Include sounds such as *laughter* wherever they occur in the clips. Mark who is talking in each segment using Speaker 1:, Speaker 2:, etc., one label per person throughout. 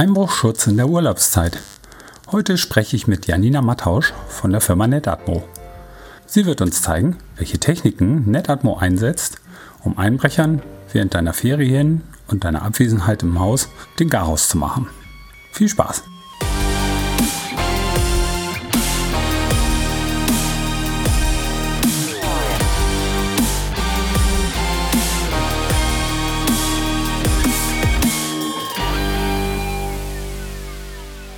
Speaker 1: Einbruchschutz in der Urlaubszeit. Heute spreche ich mit Janina Mattausch von der Firma Netatmo. Sie wird uns zeigen, welche Techniken Netatmo einsetzt, um Einbrechern während deiner Ferien und deiner Abwesenheit im Haus den Garaus zu machen. Viel Spaß!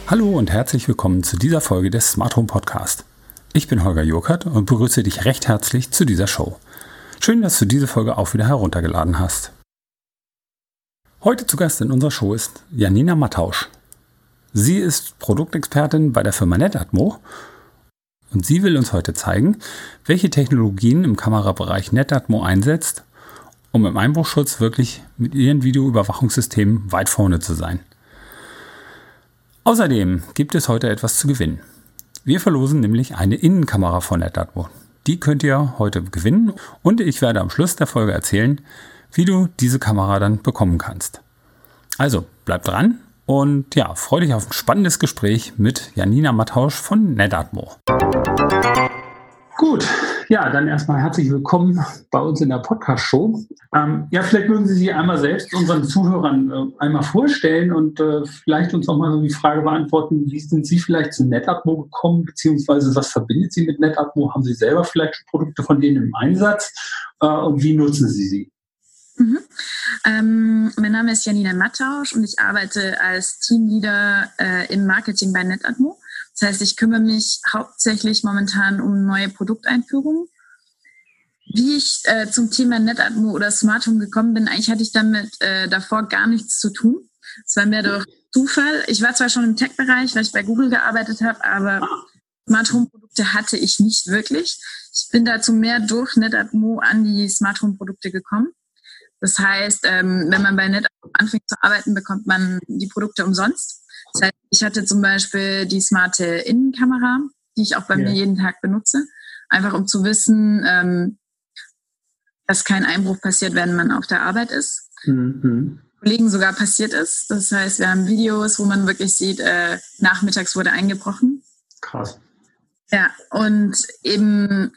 Speaker 1: Hallo und herzlich willkommen zu dieser Folge des Smart Home Podcast. Ich bin Holger Jurkert und begrüße dich recht herzlich zu dieser Show. Schön, dass du diese Folge auch wieder heruntergeladen hast. Heute zu Gast in unserer Show ist Janina Mattausch. Sie ist Produktexpertin bei der Firma Netatmo und sie will uns heute zeigen, welche Technologien im Kamerabereich Netatmo einsetzt, um im Einbruchschutz wirklich mit ihren Videoüberwachungssystemen weit vorne zu sein. Außerdem gibt es heute etwas zu gewinnen. Wir verlosen nämlich eine Innenkamera von NetAtmo. Die könnt ihr heute gewinnen und ich werde am Schluss der Folge erzählen, wie du diese Kamera dann bekommen kannst. Also bleib dran und ja, freue dich auf ein spannendes Gespräch mit Janina Mattausch von NetAtmo. Gut, ja, dann erstmal herzlich willkommen bei uns in der Podcast-Show. Ähm, ja, vielleicht mögen Sie sich einmal selbst unseren Zuhörern äh, einmal vorstellen und äh, vielleicht uns auch mal so die Frage beantworten, wie sind Sie vielleicht zu NetAtmo gekommen, beziehungsweise was verbindet Sie mit NetAtmo? Haben Sie selber vielleicht Produkte von denen im Einsatz äh, und wie nutzen Sie sie?
Speaker 2: Mhm. Ähm, mein Name ist Janina Mattausch und ich arbeite als Teamleader äh, im Marketing bei NetAtmo. Das heißt, ich kümmere mich hauptsächlich momentan um neue Produkteinführungen. Wie ich äh, zum Thema NetAtmo oder Smart Home gekommen bin, eigentlich hatte ich damit äh, davor gar nichts zu tun. Es war mehr durch Zufall. Ich war zwar schon im Tech-Bereich, weil ich bei Google gearbeitet habe, aber Smart Home Produkte hatte ich nicht wirklich. Ich bin dazu mehr durch NetAtmo an die Smart Home Produkte gekommen. Das heißt, ähm, wenn man bei NetAtmo anfängt zu arbeiten, bekommt man die Produkte umsonst. Das heißt, ich hatte zum Beispiel die smarte Innenkamera, die ich auch bei yeah. mir jeden Tag benutze, einfach um zu wissen, ähm, dass kein Einbruch passiert, wenn man auf der Arbeit ist. Mhm. Kollegen sogar passiert ist. Das heißt, wir haben Videos, wo man wirklich sieht, äh, nachmittags wurde eingebrochen.
Speaker 1: Krass.
Speaker 2: Ja, und eben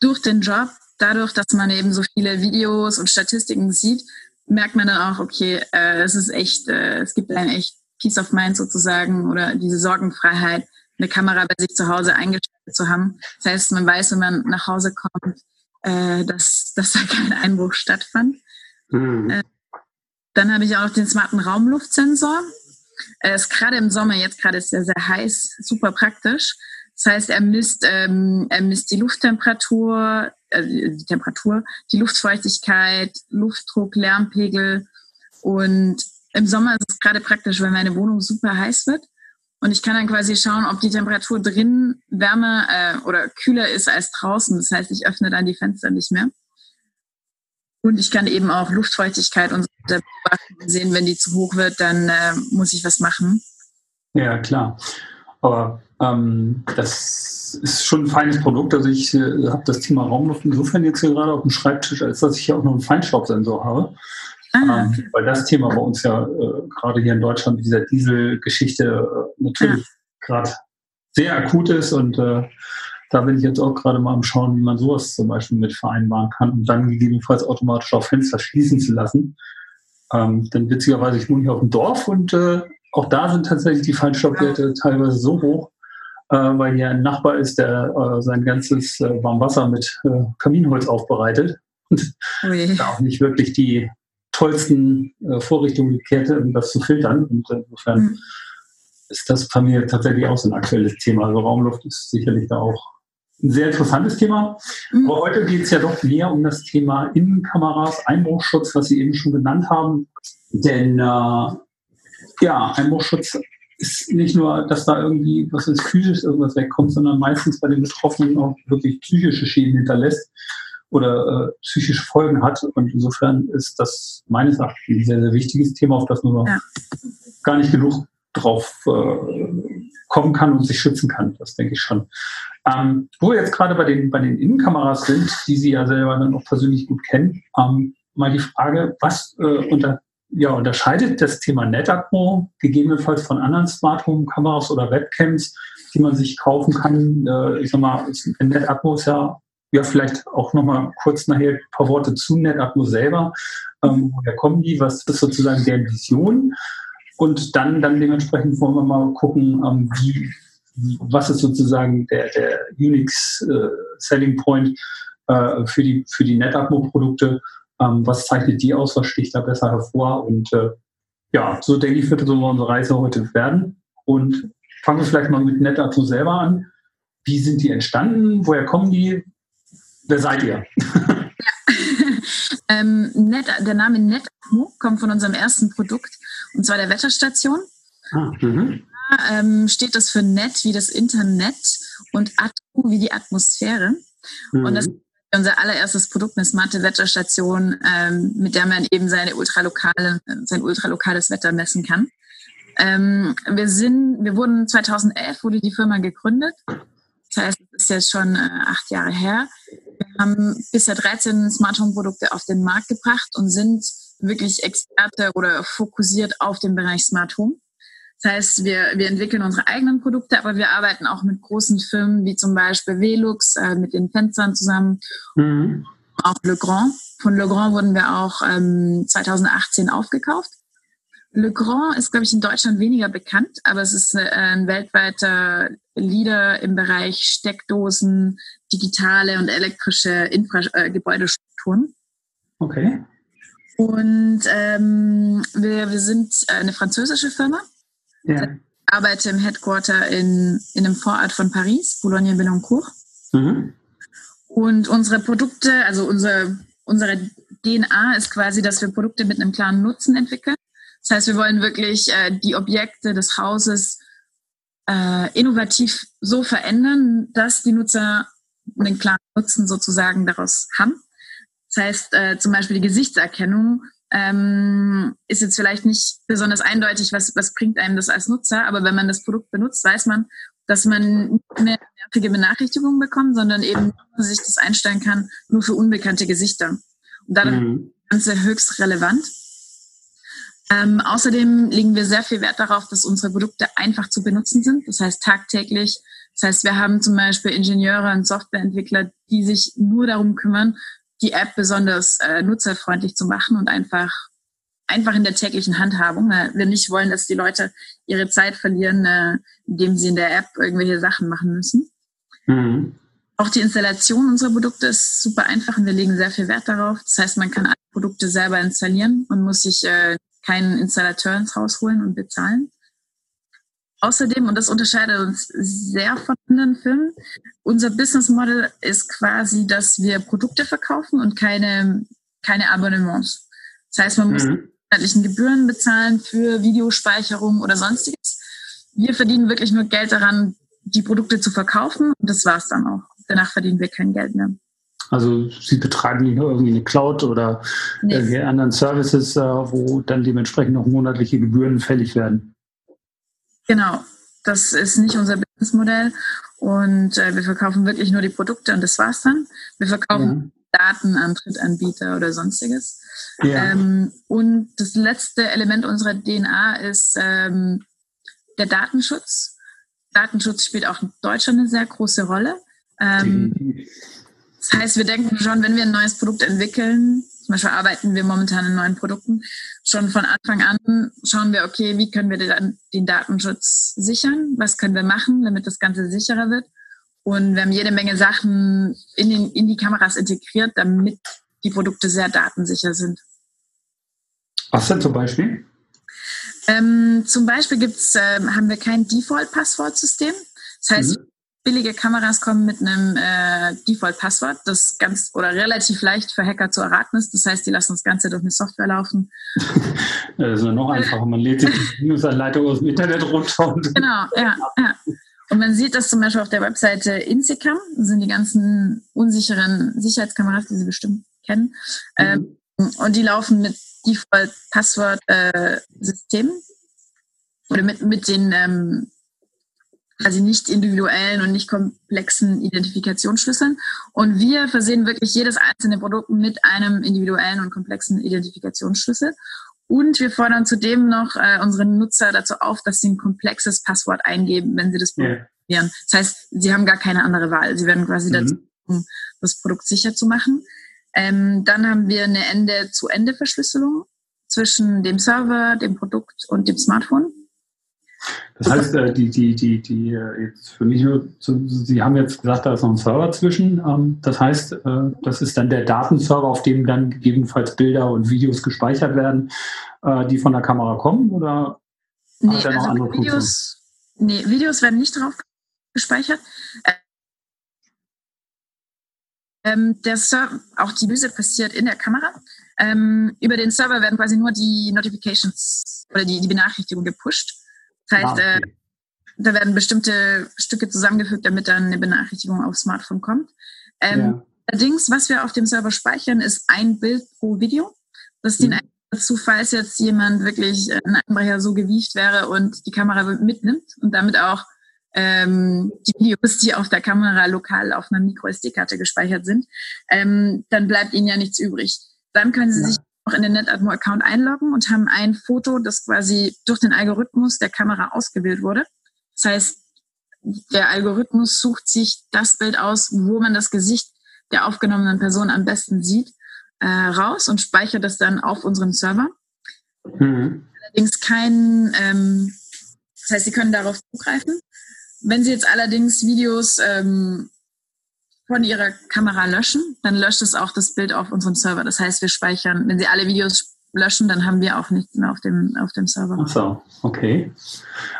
Speaker 2: durch den Job, dadurch, dass man eben so viele Videos und Statistiken sieht, merkt man dann auch, okay, äh, es ist echt, äh, es gibt einen echt Peace of Mind sozusagen oder diese Sorgenfreiheit, eine Kamera bei sich zu Hause eingestellt zu haben. Das heißt, man weiß, wenn man nach Hause kommt, äh, dass, dass da kein Einbruch stattfand. Mhm. Äh, dann habe ich auch noch den smarten Raumluftsensor. Er ist gerade im Sommer, jetzt gerade ist er sehr heiß, super praktisch. Das heißt, er misst, ähm, er misst die Lufttemperatur, äh, die Temperatur, die Luftfeuchtigkeit, Luftdruck, Lärmpegel und im Sommer ist es gerade praktisch, wenn meine Wohnung super heiß wird. Und ich kann dann quasi schauen, ob die Temperatur drin wärmer äh, oder kühler ist als draußen. Das heißt, ich öffne dann die Fenster nicht mehr. Und ich kann eben auch Luftfeuchtigkeit und so sehen, wenn die zu hoch wird, dann äh, muss ich was machen.
Speaker 1: Ja, klar. Aber ähm, das ist schon ein feines Produkt. Also ich äh, habe das Thema Raumluft insofern jetzt hier gerade auf dem Schreibtisch, als dass ich hier auch noch einen Feinstaubsensor habe. Ah, ähm, okay. ähm, weil das Thema bei uns ja äh, gerade hier in Deutschland mit dieser Dieselgeschichte äh, natürlich ja. gerade sehr akut ist und äh, da bin ich jetzt auch gerade mal am Schauen, wie man sowas zum Beispiel mit vereinbaren kann, um dann gegebenenfalls automatisch auf Fenster schließen zu lassen. Ähm, denn witzigerweise, ich wohne hier auf dem Dorf und äh, auch da sind tatsächlich die Feinstaubwerte ja. teilweise so hoch, weil hier ein Nachbar ist, der äh, sein ganzes äh, Warmwasser mit äh, Kaminholz aufbereitet und Ui. da auch nicht wirklich die tollsten äh, Vorrichtungen gekehrt, um das zu filtern. Und insofern mhm. ist das bei mir tatsächlich auch so ein aktuelles Thema. Also Raumluft ist sicherlich da auch ein sehr interessantes Thema. Mhm. Aber heute geht es ja doch mehr um das Thema Innenkameras, Einbruchschutz, was Sie eben schon genannt haben. Denn äh, ja, Einbruchschutz ist nicht nur, dass da irgendwie was ist physisch irgendwas wegkommt, sondern meistens bei den Betroffenen auch wirklich psychische Schäden hinterlässt oder äh, psychische Folgen hat. Und insofern ist das meines Erachtens ein sehr, sehr wichtiges Thema, auf das man ja. gar nicht genug drauf äh, kommen kann und sich schützen kann. Das denke ich schon. Ähm, wo wir jetzt gerade bei den, bei den Innenkameras sind, die Sie ja selber dann auch persönlich gut kennen, ähm, mal die Frage, was äh, unter ja, unterscheidet das Thema NetAtmo gegebenenfalls von anderen Smart Home Kameras oder Webcams, die man sich kaufen kann? Äh, ich sag mal, NetAtmo ist ja, ja vielleicht auch nochmal kurz nachher ein paar Worte zu NetAtmo selber. Ähm, woher kommen die? Was ist sozusagen der Vision? Und dann, dann dementsprechend wollen wir mal gucken, ähm, wie, was ist sozusagen der, der Unix äh, Selling Point äh, für die, für die NetAtmo-Produkte. Ähm, was zeichnet die aus? Was sticht da besser hervor? Und äh, ja, so denke ich, wird so unsere Reise heute werden. Und fangen wir vielleicht mal mit NetAtmo selber an. Wie sind die entstanden? Woher kommen die? Wer seid ihr? Ja. *laughs*
Speaker 2: ähm, Net, der Name NetAtmo kommt von unserem ersten Produkt, und zwar der Wetterstation. Ah, mhm. da, ähm, steht das für Net wie das Internet und Atmo wie die Atmosphäre. Mhm. Und das ist unser allererstes Produkt, eine smarte Wetterstation, ähm, mit der man eben seine ultralokale, sein ultralokales Wetter messen kann. Ähm, wir sind, wir wurden 2011 wurde die Firma gegründet. Das heißt, es ist jetzt schon äh, acht Jahre her. Wir haben bisher 13 Smart Home Produkte auf den Markt gebracht und sind wirklich Experte oder fokussiert auf den Bereich Smart Home. Das heißt, wir, wir entwickeln unsere eigenen Produkte, aber wir arbeiten auch mit großen Firmen wie zum Beispiel Velux, äh, mit den Fenstern zusammen, mhm. auch Legrand. Von Legrand wurden wir auch ähm, 2018 aufgekauft. Legrand ist, glaube ich, in Deutschland weniger bekannt, aber es ist äh, ein weltweiter Leader im Bereich Steckdosen, digitale und elektrische Infra äh, Gebäudestrukturen.
Speaker 1: Okay.
Speaker 2: Und ähm, wir, wir sind eine französische Firma ja. Ich arbeite im Headquarter in, in einem Vorort von Paris, Boulogne-Billancourt. Mhm. Und unsere Produkte, also unsere, unsere DNA ist quasi, dass wir Produkte mit einem klaren Nutzen entwickeln. Das heißt, wir wollen wirklich äh, die Objekte des Hauses äh, innovativ so verändern, dass die Nutzer einen klaren Nutzen sozusagen daraus haben. Das heißt, äh, zum Beispiel die Gesichtserkennung ähm, ist jetzt vielleicht nicht besonders eindeutig, was, was bringt einem das als Nutzer, aber wenn man das Produkt benutzt, weiß man, dass man nicht mehr nervige Benachrichtigungen bekommt, sondern eben sich das einstellen kann, nur für unbekannte Gesichter. Und dadurch mhm. ist das Ganze höchst relevant. Ähm, außerdem legen wir sehr viel Wert darauf, dass unsere Produkte einfach zu benutzen sind, das heißt tagtäglich. Das heißt, wir haben zum Beispiel Ingenieure und Softwareentwickler, die sich nur darum kümmern, die App besonders äh, nutzerfreundlich zu machen und einfach einfach in der täglichen Handhabung. Weil wir nicht wollen, dass die Leute ihre Zeit verlieren, äh, indem sie in der App irgendwelche Sachen machen müssen. Mhm. Auch die Installation unserer Produkte ist super einfach und wir legen sehr viel Wert darauf. Das heißt, man kann alle Produkte selber installieren und muss sich äh, keinen Installateur ins Haus holen und bezahlen. Außerdem, und das unterscheidet uns sehr von anderen Firmen, unser Business Model ist quasi, dass wir Produkte verkaufen und keine, keine Abonnements. Das heißt, man muss mhm. monatlichen Gebühren bezahlen für Videospeicherung oder sonstiges. Wir verdienen wirklich nur Geld daran, die Produkte zu verkaufen und das war's dann auch. Danach verdienen wir kein Geld mehr.
Speaker 1: Also Sie betreiben nicht nur irgendwie eine Cloud oder nee. irgendwelche anderen Services, äh, wo dann dementsprechend noch monatliche Gebühren fällig werden.
Speaker 2: Genau, das ist nicht unser Businessmodell und äh, wir verkaufen wirklich nur die Produkte und das war's dann. Wir verkaufen ja. Daten an Drittanbieter oder sonstiges. Ja. Ähm, und das letzte Element unserer DNA ist ähm, der Datenschutz. Datenschutz spielt auch in Deutschland eine sehr große Rolle. Ähm, das heißt, wir denken schon, wenn wir ein neues Produkt entwickeln, zum Beispiel arbeiten wir momentan in neuen Produkten, schon von Anfang an schauen wir, okay, wie können wir den, den Datenschutz sichern? Was können wir machen, damit das Ganze sicherer wird? Und wir haben jede Menge Sachen in, den, in die Kameras integriert, damit die Produkte sehr datensicher sind.
Speaker 1: Was denn zum Beispiel?
Speaker 2: Ähm, zum Beispiel gibt's, äh, haben wir kein Default-Passwortsystem. Das heißt, mhm billige Kameras kommen mit einem äh, Default-Passwort, das ganz oder relativ leicht für Hacker zu erraten ist. Das heißt, die lassen das Ganze durch eine Software laufen. *laughs*
Speaker 1: das ist noch einfacher. Man lädt sich die Newsanleitung aus dem Internet runter. Und *laughs*
Speaker 2: genau, ja, ja. Und man sieht das zum Beispiel auf der Webseite Insecam. Das sind die ganzen unsicheren Sicherheitskameras, die Sie bestimmt kennen. Mhm. Ähm, und die laufen mit Default-Passwort-Systemen äh, oder mit, mit den ähm, quasi nicht individuellen und nicht komplexen Identifikationsschlüsseln. Und wir versehen wirklich jedes einzelne Produkt mit einem individuellen und komplexen Identifikationsschlüssel. Und wir fordern zudem noch äh, unsere Nutzer dazu auf, dass sie ein komplexes Passwort eingeben, wenn sie das probieren. Yeah. Das heißt, sie haben gar keine andere Wahl. Sie werden quasi mhm. dazu, um das Produkt sicher zu machen. Ähm, dann haben wir eine Ende-zu-Ende-Verschlüsselung zwischen dem Server, dem Produkt und dem Smartphone.
Speaker 1: Das heißt, äh, die, die, die, die, äh, jetzt für mich nur, Sie haben jetzt gesagt, da ist noch ein Server zwischen. Ähm, das heißt, äh, das ist dann der Datenserver, auf dem dann gegebenenfalls Bilder und Videos gespeichert werden, die von der Kamera kommen, oder
Speaker 2: nee, hat er noch also andere Videos, Nee, Videos werden nicht drauf gespeichert. Ähm, der Server, auch die Lyse passiert in der Kamera. Ähm, über den Server werden quasi nur die Notifications oder die, die Benachrichtigungen gepusht. Das heißt, äh, da werden bestimmte Stücke zusammengefügt, damit dann eine Benachrichtigung aufs Smartphone kommt. Ähm, ja. Allerdings, was wir auf dem Server speichern, ist ein Bild pro Video. Das dient mhm. dazu, falls jetzt jemand wirklich äh, ein Einbrecher so gewieft wäre und die Kamera mitnimmt und damit auch ähm, die Videos, die auf der Kamera lokal auf einer Micro-SD-Karte gespeichert sind, ähm, dann bleibt ihnen ja nichts übrig. Dann können sie ja. sich auch in den NetAtmo-Account einloggen und haben ein Foto, das quasi durch den Algorithmus der Kamera ausgewählt wurde. Das heißt, der Algorithmus sucht sich das Bild aus, wo man das Gesicht der aufgenommenen Person am besten sieht, äh, raus und speichert das dann auf unserem Server. Mhm. Allerdings kein, ähm, das heißt, Sie können darauf zugreifen. Wenn Sie jetzt allerdings Videos ähm, von Ihrer Kamera löschen, dann löscht es auch das Bild auf unserem Server. Das heißt, wir speichern, wenn Sie alle Videos löschen, dann haben wir auch nichts mehr auf dem, auf dem Server.
Speaker 1: Ach so, okay.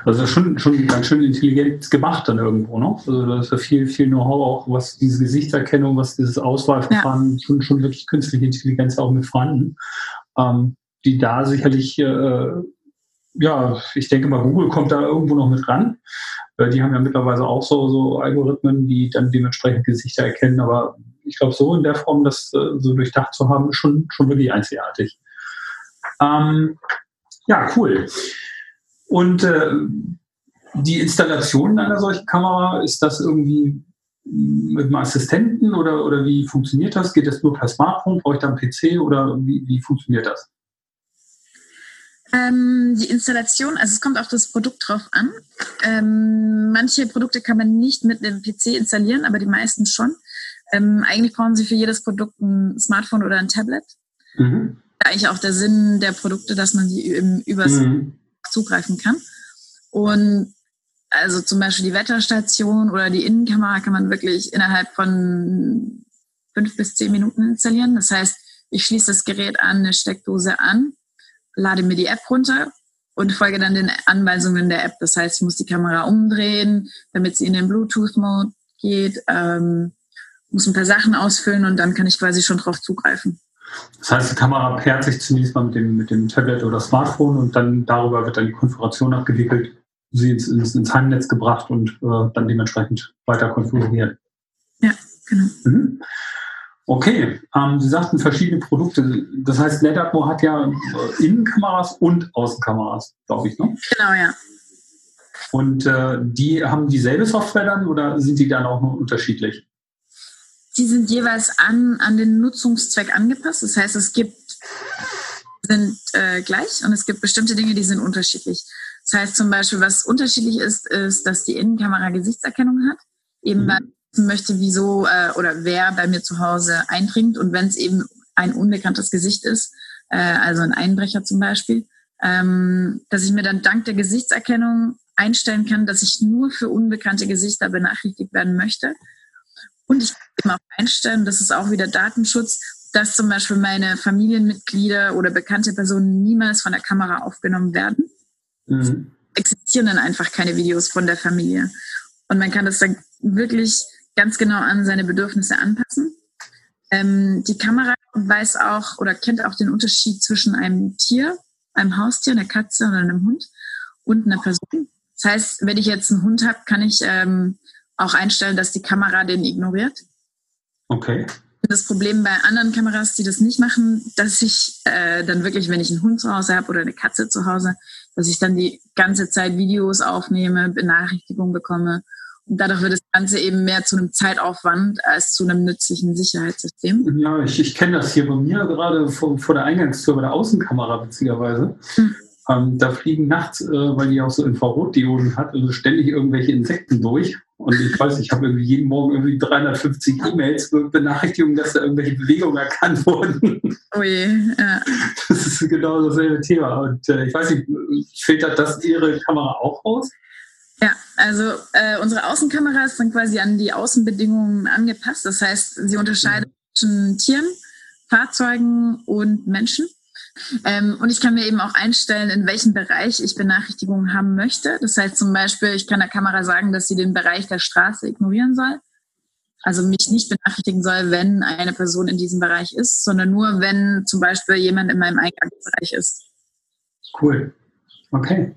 Speaker 1: Also schon, schon ganz schön intelligent gemacht dann irgendwo, ne? Also da ist ja viel, viel Know-how auch, was diese Gesichtserkennung, was dieses Auswahlverfahren, ja. schon, schon wirklich künstliche Intelligenz auch mit vorhanden, ähm, die da sicherlich, äh, ja, ich denke mal, Google kommt da irgendwo noch mit ran. Äh, die haben ja mittlerweile auch so, so Algorithmen, die dann dementsprechend Gesichter erkennen. Aber ich glaube, so in der Form, das äh, so durchdacht zu haben, ist schon, schon wirklich einzigartig. Ähm, ja, cool. Und äh, die Installation einer solchen Kamera, ist das irgendwie mit einem Assistenten oder, oder wie funktioniert das? Geht das nur per Smartphone? Brauche ich da einen PC oder wie, wie funktioniert das?
Speaker 2: Ähm, die Installation, also es kommt auf das Produkt drauf an. Ähm, manche Produkte kann man nicht mit einem PC installieren, aber die meisten schon. Ähm, eigentlich brauchen sie für jedes Produkt ein Smartphone oder ein Tablet. Mhm. Eigentlich auch der Sinn der Produkte, dass man sie im übers mhm. zugreifen kann. Und also zum Beispiel die Wetterstation oder die Innenkamera kann man wirklich innerhalb von fünf bis zehn Minuten installieren. Das heißt, ich schließe das Gerät an eine Steckdose an lade mir die App runter und folge dann den Anweisungen der App. Das heißt, ich muss die Kamera umdrehen, damit sie in den Bluetooth-Mode geht, ähm, muss ein paar Sachen ausfüllen und dann kann ich quasi schon drauf zugreifen.
Speaker 1: Das heißt, die Kamera pairt sich zunächst mal mit dem, mit dem Tablet oder Smartphone und dann darüber wird dann die Konfiguration abgewickelt, sie ins, ins, ins Heimnetz gebracht und äh, dann dementsprechend weiter konfiguriert.
Speaker 2: Ja, genau. Mhm.
Speaker 1: Okay, ähm, Sie sagten verschiedene Produkte. Das heißt, NetAtmo hat ja äh, Innenkameras und Außenkameras, glaube ich, ne?
Speaker 2: Genau, ja.
Speaker 1: Und äh, die haben dieselbe Software dann oder sind die dann auch noch unterschiedlich?
Speaker 2: Die sind jeweils an, an den Nutzungszweck angepasst. Das heißt, es gibt sind äh, gleich und es gibt bestimmte Dinge, die sind unterschiedlich. Das heißt zum Beispiel, was unterschiedlich ist, ist, dass die Innenkamera Gesichtserkennung hat, eben mhm. Weil möchte, wieso äh, oder wer bei mir zu Hause eindringt und wenn es eben ein unbekanntes Gesicht ist, äh, also ein Einbrecher zum Beispiel, ähm, dass ich mir dann dank der Gesichtserkennung einstellen kann, dass ich nur für unbekannte Gesichter benachrichtigt werden möchte. Und ich kann auch einstellen, das ist auch wieder Datenschutz, dass zum Beispiel meine Familienmitglieder oder bekannte Personen niemals von der Kamera aufgenommen werden. Mhm. Existieren dann einfach keine Videos von der Familie. Und man kann das dann wirklich ganz genau an seine Bedürfnisse anpassen. Ähm, die Kamera weiß auch oder kennt auch den Unterschied zwischen einem Tier, einem Haustier, einer Katze oder einem Hund und einer Person. Das heißt, wenn ich jetzt einen Hund habe, kann ich ähm, auch einstellen, dass die Kamera den ignoriert.
Speaker 1: Okay.
Speaker 2: Das Problem bei anderen Kameras, die das nicht machen, dass ich äh, dann wirklich, wenn ich einen Hund zu Hause habe oder eine Katze zu Hause, dass ich dann die ganze Zeit Videos aufnehme, Benachrichtigungen bekomme dadurch wird das Ganze eben mehr zu einem Zeitaufwand als zu einem nützlichen Sicherheitssystem.
Speaker 1: Ja, ich, ich kenne das hier bei mir gerade vor, vor der Eingangstür, bei der Außenkamera beziehungsweise. Hm. Ähm, da fliegen nachts, äh, weil die auch so Infrarotdioden hat, also ständig irgendwelche Insekten durch. Und ich weiß, ich habe irgendwie jeden Morgen irgendwie 350 E-Mails mit Benachrichtigungen, dass da irgendwelche Bewegungen erkannt wurden.
Speaker 2: Oh je, ja.
Speaker 1: Das ist genau dasselbe Thema. Und äh, ich weiß nicht, filtert das Ihre Kamera auch aus?
Speaker 2: Ja, also äh, unsere Außenkameras sind quasi an die Außenbedingungen angepasst. Das heißt, sie unterscheiden mhm. zwischen Tieren, Fahrzeugen und Menschen. Ähm, und ich kann mir eben auch einstellen, in welchem Bereich ich Benachrichtigungen haben möchte. Das heißt zum Beispiel, ich kann der Kamera sagen, dass sie den Bereich der Straße ignorieren soll. Also mich nicht benachrichtigen soll, wenn eine Person in diesem Bereich ist, sondern nur, wenn zum Beispiel jemand in meinem Eingangsbereich ist.
Speaker 1: Cool. Okay.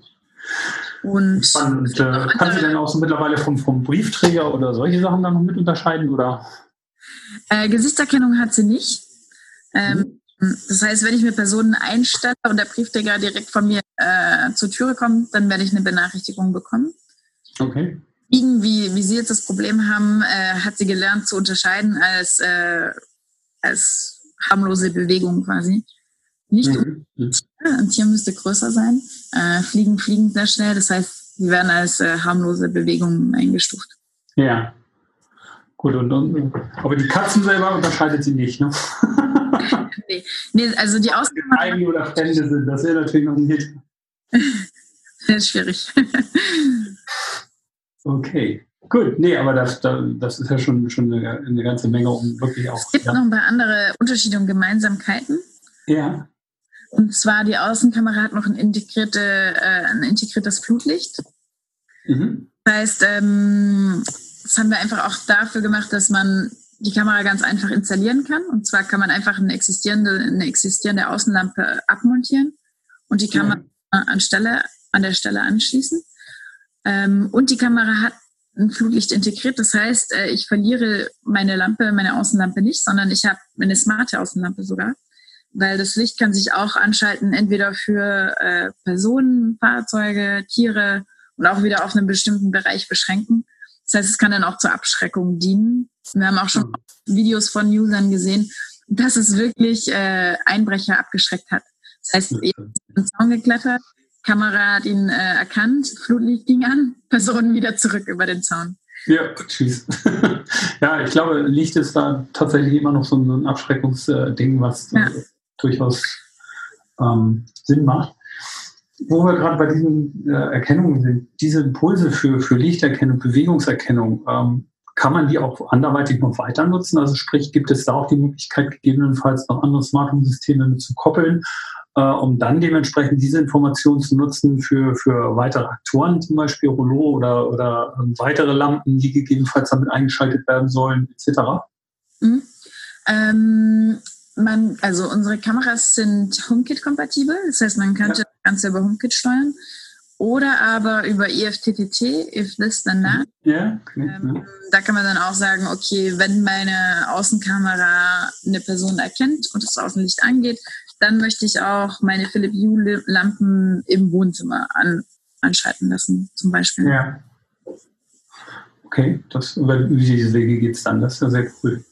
Speaker 1: Und, Spannend. äh, kann sie denn auch so mittlerweile vom, vom Briefträger oder solche Sachen dann noch mit unterscheiden? Oder?
Speaker 2: Äh, Gesichtserkennung hat sie nicht. Ähm, mhm. Das heißt, wenn ich mir Personen einstelle und der Briefträger direkt von mir äh, zur Türe kommt, dann werde ich eine Benachrichtigung bekommen.
Speaker 1: Okay.
Speaker 2: Irgendwie, wie Sie jetzt das Problem haben, äh, hat sie gelernt zu unterscheiden als, äh, als harmlose Bewegung quasi. Nicht mhm. ein Tier müsste größer sein. Äh, fliegen fliegen sehr schnell. Das heißt, sie werden als äh, harmlose Bewegungen eingestuft.
Speaker 1: Ja. Gut, und, und, aber die Katzen selber unterscheidet sie nicht, ne? *laughs*
Speaker 2: nee. nee, also die Ausnahme.
Speaker 1: Eigene oder Fremde sind, das wäre natürlich noch ein Hit. *laughs*
Speaker 2: das ist schwierig. *laughs*
Speaker 1: okay. Gut, nee, aber das, das ist ja schon, schon eine, eine ganze Menge, um wirklich auch.
Speaker 2: Es gibt ja. noch ein paar andere Unterschiede und Gemeinsamkeiten.
Speaker 1: Ja.
Speaker 2: Und zwar die Außenkamera hat noch ein, integrierte, äh, ein integriertes Flutlicht. Mhm. Das heißt, ähm, das haben wir einfach auch dafür gemacht, dass man die Kamera ganz einfach installieren kann. Und zwar kann man einfach eine existierende, eine existierende Außenlampe abmontieren und die Kamera ja. an, Stelle, an der Stelle anschließen. Ähm, und die Kamera hat ein Flutlicht integriert. Das heißt, äh, ich verliere meine Lampe, meine Außenlampe nicht, sondern ich habe eine smarte Außenlampe sogar weil das Licht kann sich auch anschalten, entweder für äh, Personen, Fahrzeuge, Tiere und auch wieder auf einen bestimmten Bereich beschränken. Das heißt, es kann dann auch zur Abschreckung dienen. Wir haben auch schon Videos von Usern gesehen, dass es wirklich äh, Einbrecher abgeschreckt hat. Das heißt, eben den Zaun geklettert, Kamera hat ihn äh, erkannt, Flutlicht ging an, Personen wieder zurück über den Zaun.
Speaker 1: Ja, tschüss. *laughs* ja, ich glaube, Licht ist da tatsächlich immer noch so ein Abschreckungsding, was ja durchaus ähm, Sinn macht. Wo wir gerade bei diesen äh, Erkennungen sind, diese Impulse für, für Lichterkennung, Bewegungserkennung, ähm, kann man die auch anderweitig noch weiter nutzen? Also sprich, gibt es da auch die Möglichkeit, gegebenenfalls noch andere Smart Home Systeme mit zu koppeln, äh, um dann dementsprechend diese Informationen zu nutzen für, für weitere Aktoren, zum Beispiel Rollo oder, oder äh, weitere Lampen, die gegebenenfalls damit eingeschaltet werden sollen, etc.?
Speaker 2: Mhm. Ähm, man, also unsere Kameras sind HomeKit-kompatibel, das heißt, man könnte ja. das Ganze über HomeKit steuern oder aber über IFTTT, if this then that.
Speaker 1: Ja, okay, ähm,
Speaker 2: ja. Da kann man dann auch sagen, okay, wenn meine Außenkamera eine Person erkennt und das Außenlicht angeht, dann möchte ich auch meine Philips Hue Lampen im Wohnzimmer an, anschalten lassen, zum Beispiel.
Speaker 1: Ja. Okay, das, über diese Wege geht es dann, das ist ja sehr cool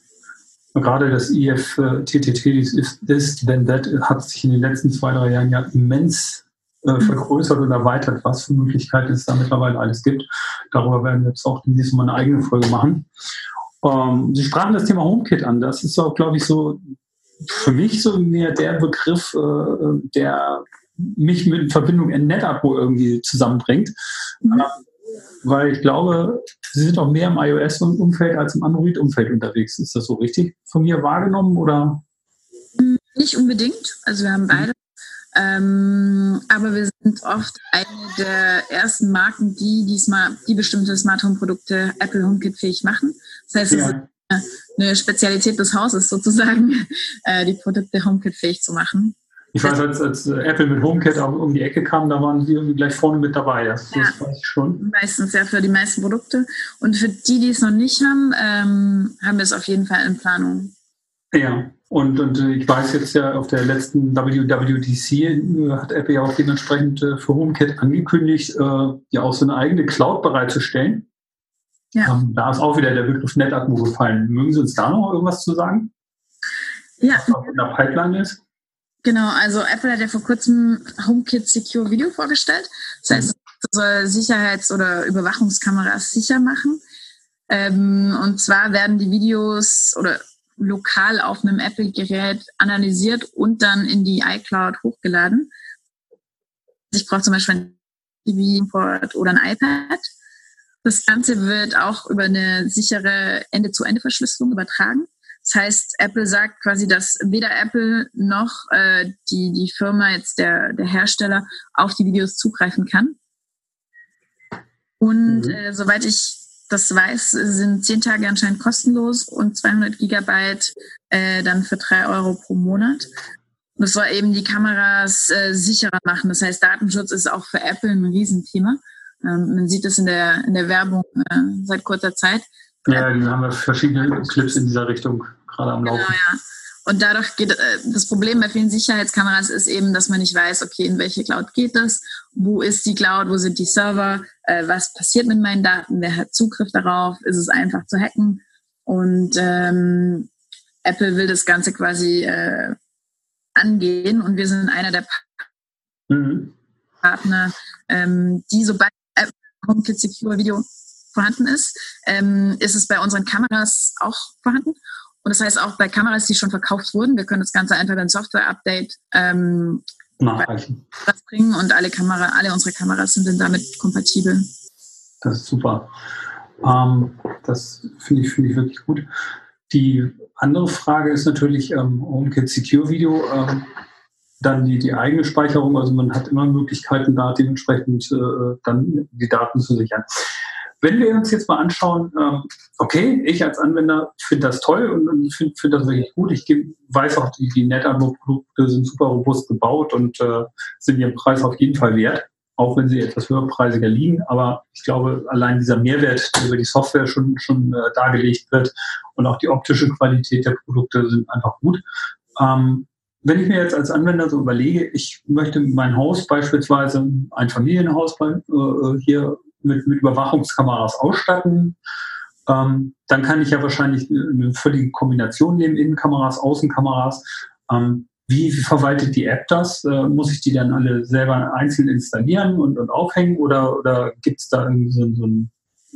Speaker 1: gerade das IFTTT, ist, ist denn that, hat sich in den letzten zwei, drei Jahren ja immens äh, mhm. vergrößert und erweitert, was für Möglichkeiten es da mittlerweile alles gibt. Darüber werden wir jetzt auch demnächst mal eine eigene Folge machen. Ähm, Sie sprachen das Thema HomeKit an. Das ist auch, glaube ich, so für mich so mehr der Begriff, äh, der mich mit Verbindung in NetApp irgendwie zusammenbringt. Mhm. Weil ich glaube, Sie sind auch mehr im iOS-Umfeld als im Android-Umfeld unterwegs. Ist das so richtig von mir wahrgenommen oder?
Speaker 2: Nicht unbedingt. Also wir haben beide. Ähm, aber wir sind oft eine der ersten Marken, die, die, Smart, die bestimmte Smart Home Produkte Apple HomeKit fähig machen. Das heißt, ja. es ist eine Spezialität des Hauses sozusagen, *laughs* äh, die Produkte HomeKit fähig zu machen.
Speaker 1: Ich weiß, als, als Apple mit HomeKit auch um die Ecke kam, da waren sie irgendwie gleich vorne mit dabei. Das, ja, das weiß ich schon.
Speaker 2: Meistens ja für die meisten Produkte. Und für die, die es noch nicht haben, ähm, haben wir es auf jeden Fall in Planung.
Speaker 1: Ja, und, und äh, ich weiß jetzt ja, auf der letzten WWDC äh, hat Apple ja auch dementsprechend äh, für HomeKit angekündigt, ja auch so eine eigene Cloud bereitzustellen. Ja. Ähm, da ist auch wieder der Begriff NetAtmo gefallen. Mögen Sie uns da noch irgendwas zu sagen?
Speaker 2: Ja.
Speaker 1: Was in der Pipeline ist?
Speaker 2: Genau, also Apple hat ja vor kurzem HomeKit Secure Video vorgestellt. Das heißt, mhm. es soll Sicherheits- oder Überwachungskameras sicher machen. Ähm, und zwar werden die Videos oder lokal auf einem Apple-Gerät analysiert und dann in die iCloud hochgeladen. Ich brauche zum Beispiel ein TV-Import oder ein iPad. Das Ganze wird auch über eine sichere Ende-zu-Ende-Verschlüsselung übertragen. Das heißt, Apple sagt quasi, dass weder Apple noch äh, die, die Firma, jetzt der, der Hersteller, auf die Videos zugreifen kann. Und mhm. äh, soweit ich das weiß, sind zehn Tage anscheinend kostenlos und 200 Gigabyte äh, dann für drei Euro pro Monat. Das soll eben die Kameras äh, sicherer machen. Das heißt, Datenschutz ist auch für Apple ein Riesenthema. Ähm, man sieht das in der, in der Werbung äh, seit kurzer Zeit.
Speaker 1: Ja, da haben wir verschiedene Clips in dieser Richtung gerade am Laufen. Genau, ja.
Speaker 2: Und dadurch geht äh, das Problem bei vielen Sicherheitskameras ist eben, dass man nicht weiß, okay, in welche Cloud geht das, wo ist die Cloud, wo sind die Server, äh, was passiert mit meinen Daten, wer hat Zugriff darauf, ist es einfach zu hacken. Und ähm, Apple will das Ganze quasi äh, angehen und wir sind einer der mhm. Partner, ähm, die sobald Apple HomeKit Secure Video vorhanden ist, ähm, ist es bei unseren Kameras auch vorhanden. Und das heißt auch bei Kameras, die schon verkauft wurden, wir können das Ganze einfach ein Software-Update ähm, bringen und alle Kamera, alle unsere Kameras sind dann damit kompatibel.
Speaker 1: Das ist super. Ähm, das finde ich, finde ich wirklich gut. Die andere Frage ist natürlich ähm, HomeKit Secure Video. Ähm, dann die, die eigene Speicherung, also man hat immer Möglichkeiten, da dementsprechend äh, dann die Daten zu sichern. Wenn wir uns jetzt mal anschauen, ähm, okay, ich als Anwender finde das toll und finde find das wirklich gut. Ich weiß auch, die, die NetAnwendung-Produkte sind super robust gebaut und äh, sind ihren Preis auf jeden Fall wert, auch wenn sie etwas höherpreisiger liegen. Aber ich glaube, allein dieser Mehrwert, der über die Software schon, schon äh, dargelegt wird und auch die optische Qualität der Produkte sind einfach gut. Ähm, wenn ich mir jetzt als Anwender so überlege, ich möchte mein Haus beispielsweise, ein Familienhaus bei, äh, hier mit, mit Überwachungskameras ausstatten. Ähm, dann kann ich ja wahrscheinlich eine völlige Kombination nehmen, Innenkameras, Außenkameras. Ähm, wie, wie, verwaltet die App das? Äh, muss ich die dann alle selber einzeln installieren und, und aufhängen oder, oder gibt es da irgendwie so, so, ein,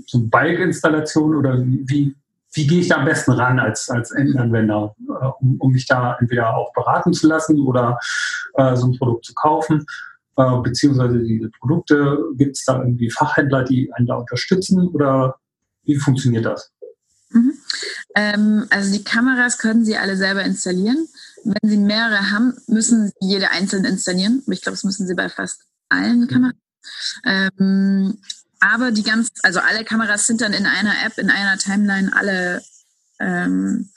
Speaker 1: so eine Bulk-Installation oder wie, wie gehe ich da am besten ran als, als Endanwender, äh, um, um mich da entweder auch beraten zu lassen oder äh, so ein Produkt zu kaufen? Äh, beziehungsweise diese Produkte? Gibt es da irgendwie Fachhändler, die einen da unterstützen oder wie funktioniert das?
Speaker 2: Mhm. Ähm, also die Kameras können Sie alle selber installieren. Wenn Sie mehrere haben, müssen Sie jede einzeln installieren. Ich glaube, das müssen Sie bei fast allen mhm. Kameras. Ähm, aber die ganz, also alle Kameras sind dann in einer App, in einer Timeline alle ähm,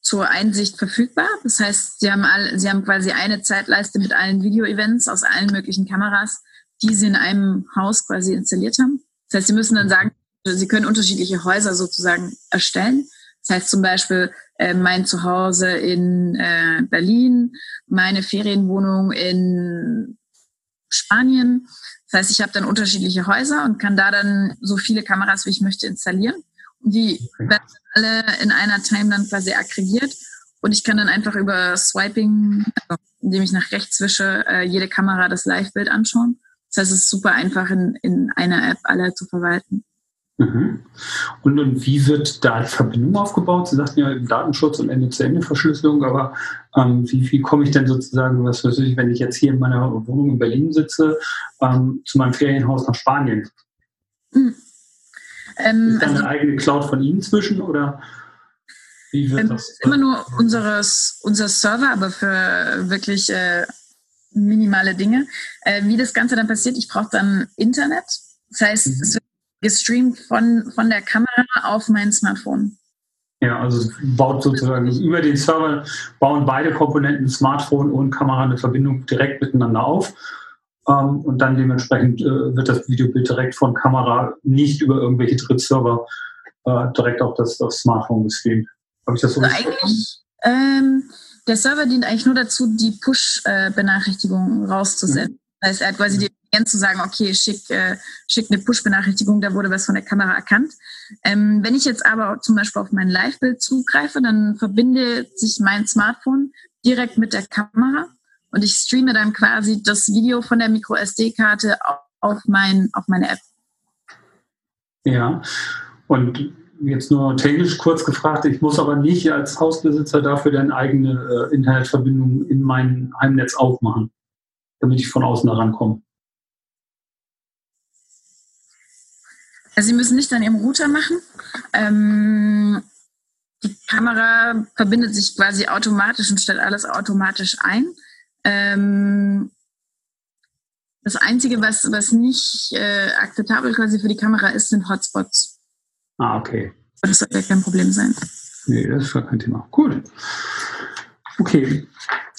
Speaker 2: zur Einsicht verfügbar. Das heißt, Sie haben, all, Sie haben quasi eine Zeitleiste mit allen Video-Events aus allen möglichen Kameras, die Sie in einem Haus quasi installiert haben. Das heißt, Sie müssen dann sagen, Sie können unterschiedliche Häuser sozusagen erstellen. Das heißt zum Beispiel äh, mein Zuhause in äh, Berlin, meine Ferienwohnung in Spanien. Das heißt, ich habe dann unterschiedliche Häuser und kann da dann so viele Kameras, wie ich möchte, installieren. Die werden alle in einer Timeline quasi aggregiert. Und ich kann dann einfach über Swiping, also indem ich nach rechts wische, äh, jede Kamera das Live-Bild anschauen. Das heißt, es ist super einfach in, in einer App alle zu verwalten.
Speaker 1: Mhm. Und, und wie wird da die Verbindung aufgebaut? Sie sagten ja Datenschutz und Ende-zu-Ende-Verschlüsselung, aber ähm, wie, wie komme ich denn sozusagen, was weiß ich, wenn ich jetzt hier in meiner Wohnung in Berlin sitze, ähm, zu meinem Ferienhaus nach Spanien? Mhm. Ähm, ist da also, eine eigene Cloud von Ihnen zwischen oder wie wird ähm, das?
Speaker 2: Immer nur unseres, unser Server, aber für wirklich äh, minimale Dinge. Äh, wie das Ganze dann passiert, ich brauche dann Internet. Das heißt, mhm. es wird gestreamt von, von der Kamera auf mein Smartphone.
Speaker 1: Ja, also baut sozusagen über den Server bauen beide Komponenten, Smartphone und Kamera, eine Verbindung direkt miteinander auf ähm, und dann dementsprechend äh, wird das Videobild direkt von Kamera nicht über irgendwelche Drittserver äh, direkt auf das, das Smartphone gestreamt. Habe ich das so
Speaker 2: also eigentlich, ähm, Der Server dient eigentlich nur dazu, die Push-Benachrichtigungen rauszusenden. Mhm. Das heißt, er hat quasi die Intelligenz zu sagen, okay, schick, äh, schick eine Push-Benachrichtigung, da wurde was von der Kamera erkannt. Ähm, wenn ich jetzt aber zum Beispiel auf mein Live-Bild zugreife, dann verbindet sich mein Smartphone direkt mit der Kamera und ich streame dann quasi das Video von der MicroSD-Karte auf, mein, auf meine App.
Speaker 1: Ja, und jetzt nur technisch kurz gefragt, ich muss aber nicht als Hausbesitzer dafür dann eigene äh, Internetverbindung in mein Heimnetz aufmachen, damit ich von außen da rankomme.
Speaker 2: Also Sie müssen nicht an Ihrem Router machen. Ähm, die Kamera verbindet sich quasi automatisch und stellt alles automatisch ein. Ähm, das Einzige, was, was nicht äh, akzeptabel quasi für die Kamera ist, sind Hotspots.
Speaker 1: Ah, okay.
Speaker 2: Aber das sollte ja kein Problem sein.
Speaker 1: Nee, das ist gar kein Thema. Gut. Okay.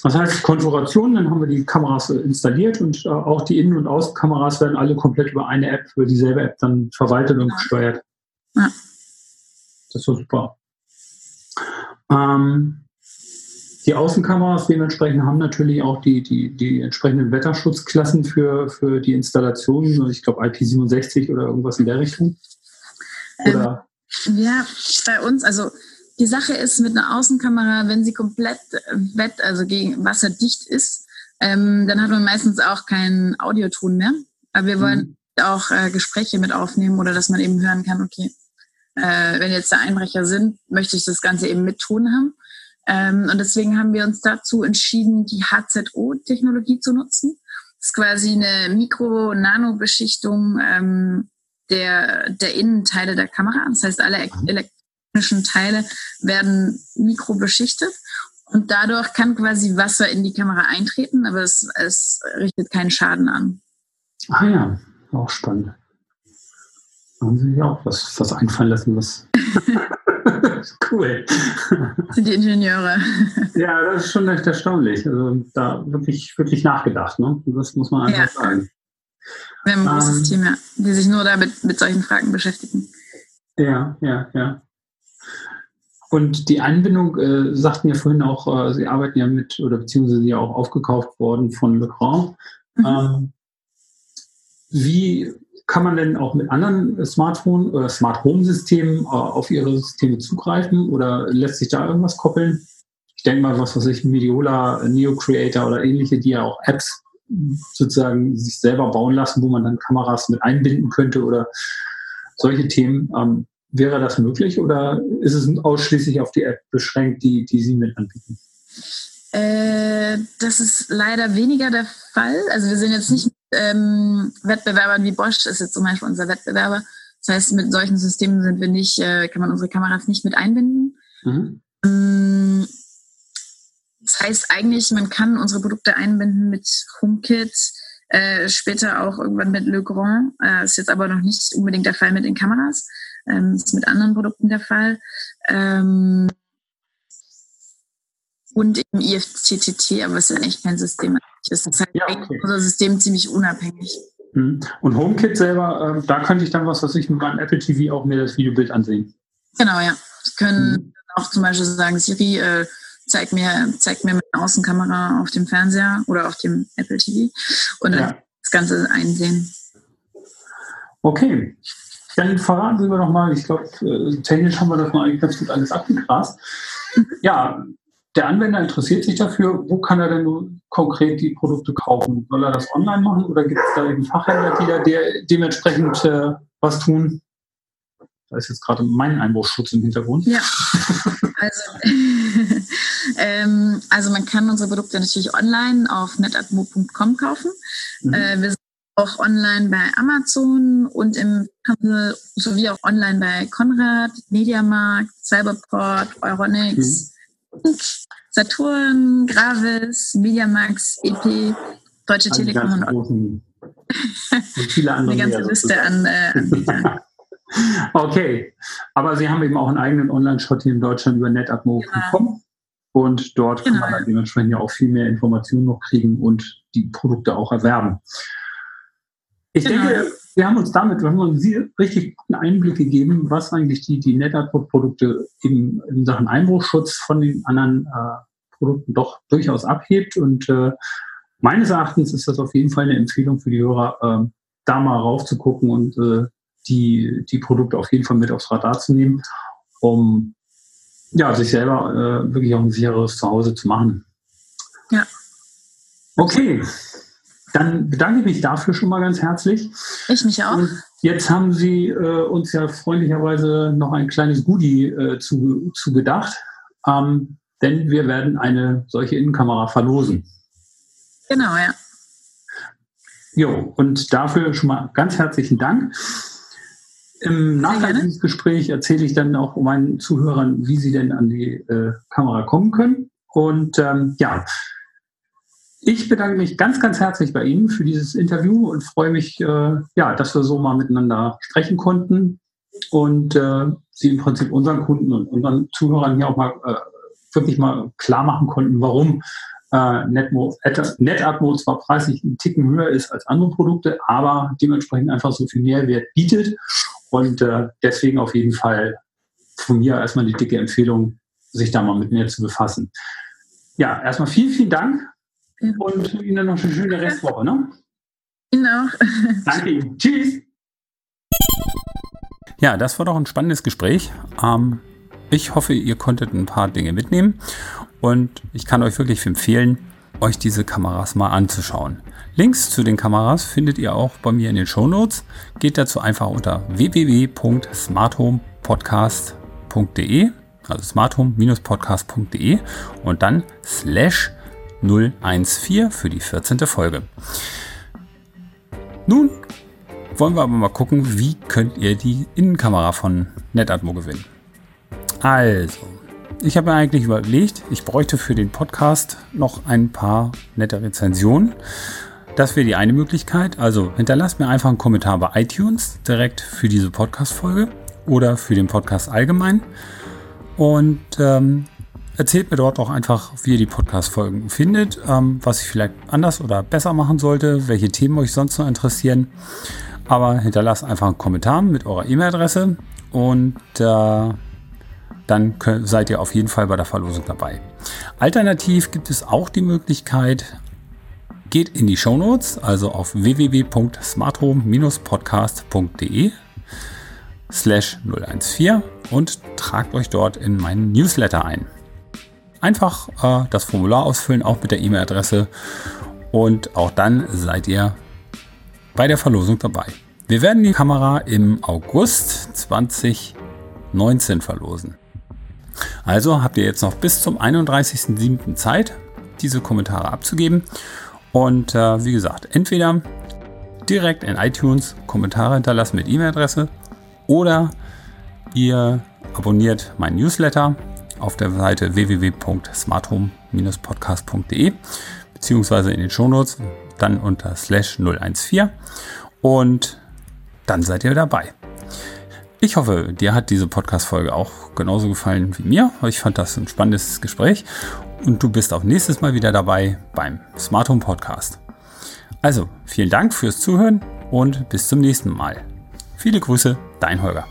Speaker 1: Das heißt, Konfiguration, dann haben wir die Kameras installiert und äh, auch die Innen- und Außenkameras werden alle komplett über eine App, über dieselbe App dann verwaltet und gesteuert. Ja. Das ist so super. Ähm, die Außenkameras dementsprechend haben natürlich auch die, die, die entsprechenden Wetterschutzklassen für, für die Installationen. Also ich glaube IP67 oder irgendwas in der Richtung.
Speaker 2: Oder? Ähm, ja, bei uns, also die Sache ist mit einer Außenkamera, wenn sie komplett wett, also gegen wasserdicht ist, ähm, dann hat man meistens auch keinen Audioton mehr. Aber wir wollen mhm. auch äh, Gespräche mit aufnehmen oder dass man eben hören kann, okay, äh, wenn jetzt da Einbrecher sind, möchte ich das Ganze eben mit Ton haben. Ähm, und deswegen haben wir uns dazu entschieden, die HZO-Technologie zu nutzen. Das ist quasi eine Mikro-Nano-Beschichtung ähm, der, der Innenteile der Kamera. Das heißt, alle elektronischen Teile werden mikrobeschichtet. Und dadurch kann quasi Wasser in die Kamera eintreten, aber es, es richtet keinen Schaden an.
Speaker 1: Ah ja, auch spannend. Haben Sie sich auch was, was einfallen lassen, was *laughs* *laughs* cool.
Speaker 2: Sind die Ingenieure. *laughs*
Speaker 1: Ja, das ist schon echt erstaunlich. Also da wirklich, wirklich nachgedacht, ne? Das muss man einfach ja. sagen.
Speaker 2: Wir haben ein großes ähm, Team, ja, die sich nur damit mit solchen Fragen beschäftigen.
Speaker 1: Ja, ja, ja. Und die Anbindung, äh, sagten ja vorhin auch, äh, Sie arbeiten ja mit, oder beziehungsweise ja auch aufgekauft worden von Le Grand. Mhm. Ähm, wie kann man denn auch mit anderen Smartphone- oder Smart Home-Systemen äh, auf ihre Systeme zugreifen oder lässt sich da irgendwas koppeln? Ich denke mal, was weiß ich, Mediola, Neo Creator oder ähnliche, die ja auch Apps sozusagen sich selber bauen lassen, wo man dann Kameras mit einbinden könnte oder solche Themen. Ähm, wäre das möglich oder ist es ausschließlich auf die App beschränkt, die, die Sie mit anbieten?
Speaker 2: Äh, das ist leider weniger der Fall. Also wir sind jetzt nicht ähm, Wettbewerbern wie Bosch ist jetzt zum Beispiel unser Wettbewerber. Das heißt, mit solchen Systemen sind wir nicht, äh, kann man unsere Kameras nicht mit einbinden. Mhm. Ähm, das heißt eigentlich, man kann unsere Produkte einbinden mit HomeKit, äh, später auch irgendwann mit Le Grand. Äh, ist jetzt aber noch nicht unbedingt der Fall mit den Kameras. Ähm, ist mit anderen Produkten der Fall. Ähm, und im IFTTT, aber es ist ja echt kein System. Das ist halt ja, okay. unser System ziemlich unabhängig.
Speaker 1: Mhm. Und HomeKit selber, äh, da könnte ich dann was, was ich mit meinem Apple TV auch mir das Videobild ansehen.
Speaker 2: Genau, ja. Sie können mhm. auch zum Beispiel sagen, Siri, äh, zeig mir, zeig mir meine Außenkamera auf dem Fernseher oder auf dem Apple TV und dann ja. das Ganze einsehen.
Speaker 1: Okay. Dann verraten Sie mir doch mal, ich glaube, äh, technisch haben wir das mal eigentlich ganz gut alles abgegrast. Mhm. Ja, der Anwender interessiert sich dafür, wo kann er denn nun konkret die Produkte kaufen? Soll er das online machen oder gibt es da eben Fachhändler, die da der, dementsprechend äh, was tun? Da ist jetzt gerade mein Einbruchschutz im Hintergrund.
Speaker 2: Ja, also, *laughs* ähm, also man kann unsere Produkte natürlich online auf netatmo.com kaufen. Mhm. Äh, wir sind auch online bei Amazon und im Handel sowie auch online bei Konrad, Mediamarkt, Cyberport, Euronics. Mhm. Saturn, Gravis, Mediamax, EP, Deutsche also Telekom *laughs* und, viele andere. Die ganze Liste an äh, Anbietern. *laughs*
Speaker 1: okay, aber Sie haben eben auch einen eigenen Online-Shop hier in Deutschland über netatmo.com genau. und dort genau. kann man dann dementsprechend ja auch viel mehr Informationen noch kriegen und die Produkte auch erwerben. Ich genau. denke, wir haben uns damit, wir haben uns richtig guten Einblick gegeben, was eigentlich die, die NetApp-Produkte in, in Sachen Einbruchschutz von den anderen äh, Produkten doch durchaus abhebt. Und äh,
Speaker 3: meines Erachtens ist das auf jeden Fall eine Empfehlung für die Hörer, äh, da mal raufzugucken und äh, die, die Produkte auf jeden Fall mit aufs Radar zu nehmen, um ja, sich selber äh, wirklich auch ein sicheres Zuhause zu machen.
Speaker 2: Ja.
Speaker 3: Okay, dann bedanke ich mich dafür schon mal ganz herzlich.
Speaker 2: Ich mich auch. Und
Speaker 3: jetzt haben Sie äh, uns ja freundlicherweise noch ein kleines Goodie äh, zu, zu gedacht, ähm, denn wir werden eine solche Innenkamera verlosen.
Speaker 2: Genau, ja.
Speaker 3: Jo, und dafür schon mal ganz herzlichen Dank. Im Nachgang dieses Gespräch erzähle ich dann auch meinen Zuhörern, wie sie denn an die äh, Kamera kommen können. Und ähm, ja, ich bedanke mich ganz, ganz herzlich bei Ihnen für dieses Interview und freue mich, äh, ja, dass wir so mal miteinander sprechen konnten und äh, Sie im Prinzip unseren Kunden und unseren Zuhörern hier auch mal äh, wirklich mal klar machen konnten, warum äh, NetAtmo zwar preislich einen Ticken höher ist als andere Produkte, aber dementsprechend einfach so viel Mehrwert bietet. Und äh, deswegen auf jeden Fall von mir erstmal die dicke Empfehlung, sich da mal mit mir zu befassen. Ja, erstmal vielen, vielen Dank und Ihnen noch eine schöne Restwoche. Ne?
Speaker 2: Ihnen auch. *laughs*
Speaker 3: Danke Ihnen. Tschüss.
Speaker 1: Ja, das war doch ein spannendes Gespräch. Ähm, ich hoffe, ihr konntet ein paar Dinge mitnehmen und ich kann euch wirklich empfehlen, euch diese Kameras mal anzuschauen. Links zu den Kameras findet ihr auch bei mir in den Show Notes. Geht dazu einfach unter www.smarthomepodcast.de, also smarthome-podcast.de und dann slash 014 für die 14. Folge. Nun wollen wir aber mal gucken, wie könnt ihr die Innenkamera von Netatmo gewinnen. Also, ich habe mir eigentlich überlegt, ich bräuchte für den Podcast noch ein paar nette Rezensionen. Das wäre die eine Möglichkeit. Also hinterlasst mir einfach einen Kommentar bei iTunes direkt für diese Podcast-Folge oder für den Podcast allgemein. Und ähm, erzählt mir dort auch einfach, wie ihr die Podcast-Folgen findet, ähm, was ich vielleicht anders oder besser machen sollte, welche Themen euch sonst noch interessieren. Aber hinterlasst einfach einen Kommentar mit eurer E-Mail-Adresse und äh, dann könnt, seid ihr auf jeden Fall bei der Verlosung dabei. Alternativ gibt es auch die Möglichkeit, geht in die Show Notes, also auf www.smarthome-podcast.de slash 014 und tragt euch dort in meinen Newsletter ein. Einfach äh, das Formular ausfüllen, auch mit der E-Mail-Adresse und auch dann seid ihr bei der Verlosung dabei. Wir werden die Kamera im August 2019 verlosen. Also habt ihr jetzt noch bis zum 31.07. Zeit, diese Kommentare abzugeben. Und äh, wie gesagt, entweder direkt in iTunes Kommentare hinterlassen mit E-Mail-Adresse oder ihr abonniert meinen Newsletter auf der Seite www.smarthome-podcast.de beziehungsweise in den Shownotes dann unter slash 014 und dann seid ihr dabei. Ich hoffe, dir hat diese Podcast-Folge auch genauso gefallen wie mir. Ich fand das ein spannendes Gespräch und du bist auch nächstes Mal wieder dabei beim Smart Home Podcast. Also, vielen Dank fürs Zuhören und bis zum nächsten Mal. Viele Grüße, dein Holger.